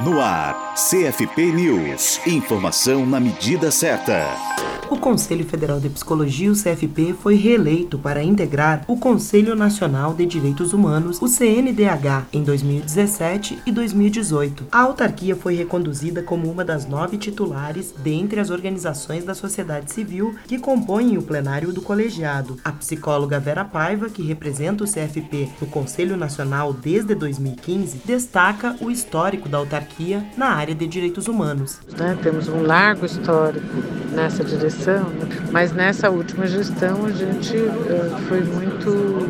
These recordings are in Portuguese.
No ar, CFP News. Informação na medida certa. O Conselho Federal de Psicologia, o CFP, foi reeleito para integrar o Conselho Nacional de Direitos Humanos, o CNDH, em 2017 e 2018. A autarquia foi reconduzida como uma das nove titulares dentre as organizações da sociedade civil que compõem o plenário do colegiado. A psicóloga Vera Paiva, que representa o CFP no Conselho Nacional desde 2015, destaca o histórico da autarquia na área de direitos humanos. Né, temos um largo histórico nessa direção, né? mas nessa última gestão a gente uh, foi muito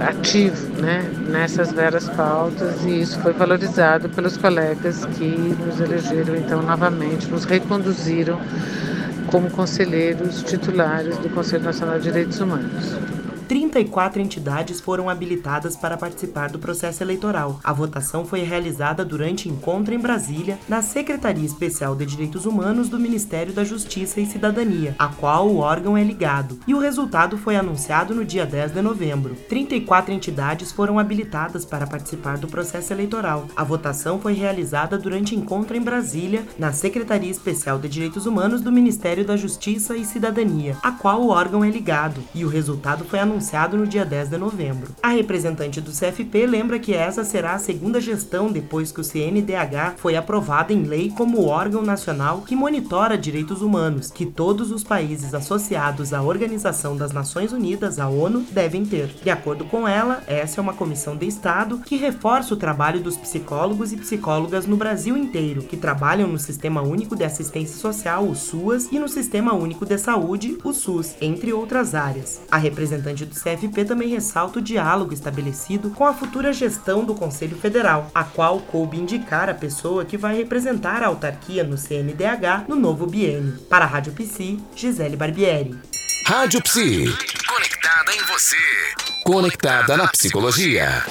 ativo né, nessas várias pautas e isso foi valorizado pelos colegas que nos elegeram então novamente, nos reconduziram como conselheiros titulares do Conselho Nacional de Direitos Humanos. 34 entidades foram habilitadas para participar do processo eleitoral. A votação foi realizada durante encontro em Brasília, na Secretaria Especial de Direitos Humanos do Ministério da Justiça e Cidadania, a qual o órgão é ligado, e o resultado foi anunciado no dia 10 de novembro. 34 entidades foram habilitadas para participar do processo eleitoral. A votação foi realizada durante encontro em Brasília, na Secretaria Especial de Direitos Humanos do Ministério da Justiça e Cidadania, a qual o órgão é ligado, e o resultado foi anunciado anunciado no dia 10 de novembro. A representante do CFP lembra que essa será a segunda gestão depois que o CNDH foi aprovado em lei como órgão nacional que monitora direitos humanos, que todos os países associados à Organização das Nações Unidas, a ONU, devem ter. De acordo com ela, essa é uma comissão de Estado que reforça o trabalho dos psicólogos e psicólogas no Brasil inteiro, que trabalham no Sistema Único de Assistência Social, o SUAS, e no Sistema Único de Saúde, o SUS, entre outras áreas. A representante CFP também ressalta o diálogo estabelecido com a futura gestão do Conselho Federal, a qual coube indicar a pessoa que vai representar a autarquia no CNDH no novo biênio. Para a Rádio Psi, Gisele Barbieri. Rádio Psi. Conectada em você. Conectada na psicologia.